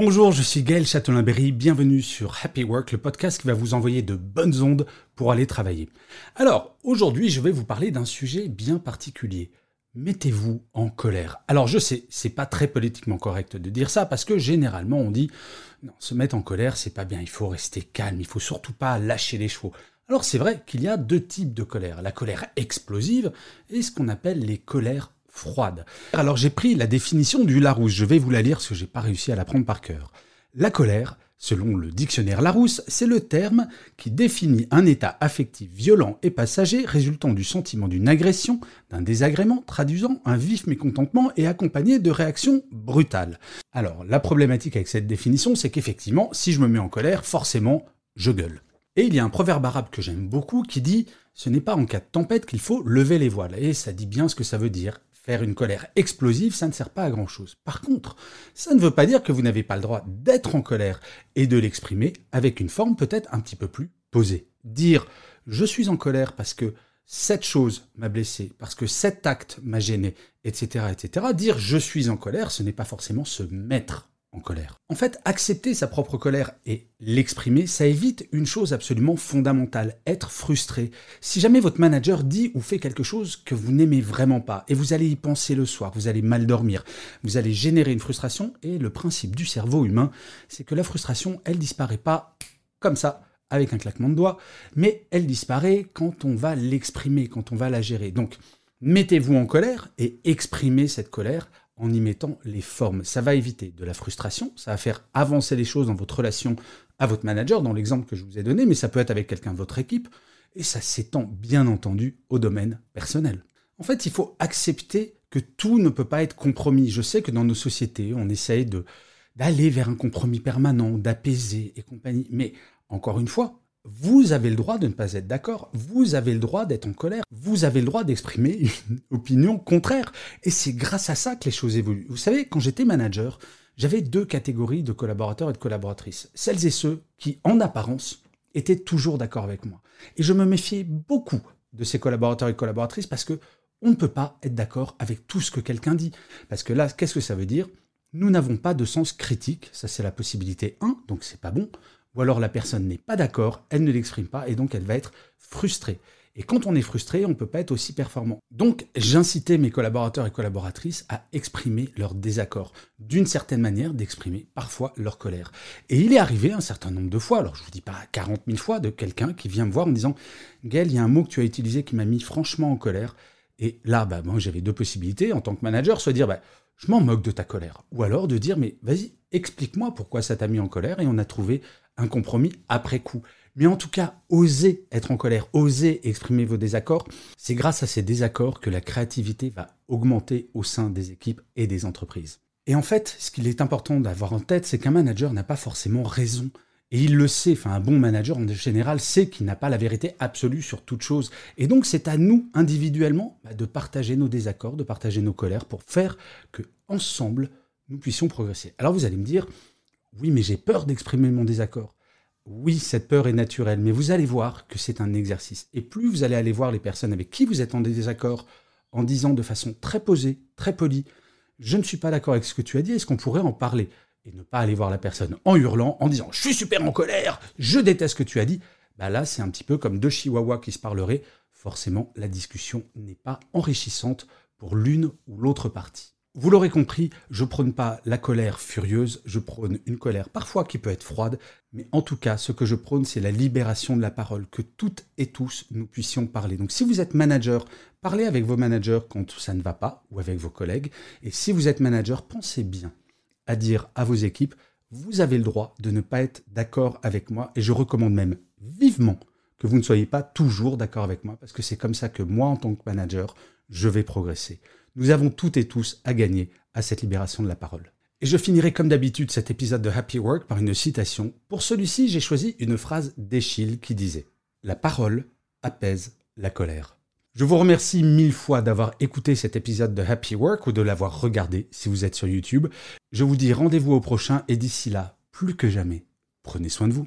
Bonjour, je suis Gaël Châtelain-Berry, bienvenue sur Happy Work, le podcast qui va vous envoyer de bonnes ondes pour aller travailler. Alors, aujourd'hui, je vais vous parler d'un sujet bien particulier. Mettez-vous en colère. Alors je sais, c'est pas très politiquement correct de dire ça parce que généralement on dit non, se mettre en colère, c'est pas bien, il faut rester calme, il faut surtout pas lâcher les chevaux. Alors c'est vrai qu'il y a deux types de colère, la colère explosive et ce qu'on appelle les colères froides. Alors j'ai pris la définition du Larousse, je vais vous la lire parce que j'ai pas réussi à la prendre par cœur. La colère, selon le dictionnaire Larousse, c'est le terme qui définit un état affectif violent et passager résultant du sentiment d'une agression, d'un désagrément, traduisant un vif mécontentement et accompagné de réactions brutales. Alors la problématique avec cette définition, c'est qu'effectivement, si je me mets en colère, forcément, je gueule. Et il y a un proverbe arabe que j'aime beaucoup qui dit ce n'est pas en cas de tempête qu'il faut lever les voiles. Et ça dit bien ce que ça veut dire. Faire une colère explosive, ça ne sert pas à grand chose. Par contre, ça ne veut pas dire que vous n'avez pas le droit d'être en colère et de l'exprimer avec une forme peut-être un petit peu plus posée. Dire je suis en colère parce que cette chose m'a blessé, parce que cet acte m'a gêné, etc., etc. Dire je suis en colère, ce n'est pas forcément se mettre en colère. En fait, accepter sa propre colère et l'exprimer, ça évite une chose absolument fondamentale, être frustré. Si jamais votre manager dit ou fait quelque chose que vous n'aimez vraiment pas, et vous allez y penser le soir, vous allez mal dormir, vous allez générer une frustration, et le principe du cerveau humain, c'est que la frustration, elle disparaît pas comme ça, avec un claquement de doigts, mais elle disparaît quand on va l'exprimer, quand on va la gérer. Donc, mettez-vous en colère et exprimez cette colère en y mettant les formes. Ça va éviter de la frustration, ça va faire avancer les choses dans votre relation à votre manager, dans l'exemple que je vous ai donné, mais ça peut être avec quelqu'un de votre équipe, et ça s'étend bien entendu au domaine personnel. En fait, il faut accepter que tout ne peut pas être compromis. Je sais que dans nos sociétés, on essaye d'aller vers un compromis permanent, d'apaiser et compagnie. Mais encore une fois, vous avez le droit de ne pas être d'accord, vous avez le droit d'être en colère, vous avez le droit d'exprimer une opinion contraire. Et c'est grâce à ça que les choses évoluent. Vous savez, quand j'étais manager, j'avais deux catégories de collaborateurs et de collaboratrices. Celles et ceux qui, en apparence, étaient toujours d'accord avec moi. Et je me méfiais beaucoup de ces collaborateurs et collaboratrices parce que on ne peut pas être d'accord avec tout ce que quelqu'un dit. Parce que là, qu'est-ce que ça veut dire? Nous n'avons pas de sens critique, ça c'est la possibilité 1, donc c'est pas bon ou alors la personne n'est pas d'accord, elle ne l'exprime pas et donc elle va être frustrée. Et quand on est frustré, on ne peut pas être aussi performant. Donc j'incitais mes collaborateurs et collaboratrices à exprimer leur désaccord, d'une certaine manière d'exprimer parfois leur colère. Et il est arrivé un certain nombre de fois, alors je ne vous dis pas 40 000 fois, de quelqu'un qui vient me voir en me disant « Gaël, il y a un mot que tu as utilisé qui m'a mis franchement en colère. » Et là, bah, moi j'avais deux possibilités en tant que manager, soit dire bah, je m'en moque de ta colère », ou alors de dire « mais vas-y, explique-moi pourquoi ça t'a mis en colère » et on a trouvé un compromis après coup. Mais en tout cas, osez être en colère, osez exprimer vos désaccords. C'est grâce à ces désaccords que la créativité va augmenter au sein des équipes et des entreprises. Et en fait, ce qu'il est important d'avoir en tête, c'est qu'un manager n'a pas forcément raison. Et il le sait, enfin un bon manager en général sait qu'il n'a pas la vérité absolue sur toute chose. Et donc c'est à nous, individuellement, bah, de partager nos désaccords, de partager nos colères pour faire que, ensemble, nous puissions progresser. Alors vous allez me dire, oui, mais j'ai peur d'exprimer mon désaccord. Oui, cette peur est naturelle, mais vous allez voir que c'est un exercice. Et plus vous allez aller voir les personnes avec qui vous êtes en désaccord, en disant de façon très posée, très polie, je ne suis pas d'accord avec ce que tu as dit, est-ce qu'on pourrait en parler? Et ne pas aller voir la personne en hurlant, en disant je suis super en colère, je déteste ce que tu as dit. Bah là, c'est un petit peu comme deux chihuahuas qui se parleraient. Forcément, la discussion n'est pas enrichissante pour l'une ou l'autre partie. Vous l'aurez compris, je prône pas la colère furieuse, je prône une colère parfois qui peut être froide, mais en tout cas, ce que je prône, c'est la libération de la parole, que toutes et tous nous puissions parler. Donc si vous êtes manager, parlez avec vos managers quand ça ne va pas, ou avec vos collègues, et si vous êtes manager, pensez bien à dire à vos équipes, vous avez le droit de ne pas être d'accord avec moi, et je recommande même vivement que vous ne soyez pas toujours d'accord avec moi, parce que c'est comme ça que moi, en tant que manager, je vais progresser. Nous avons toutes et tous à gagner à cette libération de la parole. Et je finirai comme d'habitude cet épisode de Happy Work par une citation. Pour celui-ci, j'ai choisi une phrase d'Eschyle qui disait ⁇ La parole apaise la colère ⁇ Je vous remercie mille fois d'avoir écouté cet épisode de Happy Work ou de l'avoir regardé si vous êtes sur YouTube. Je vous dis rendez-vous au prochain et d'ici là, plus que jamais, prenez soin de vous.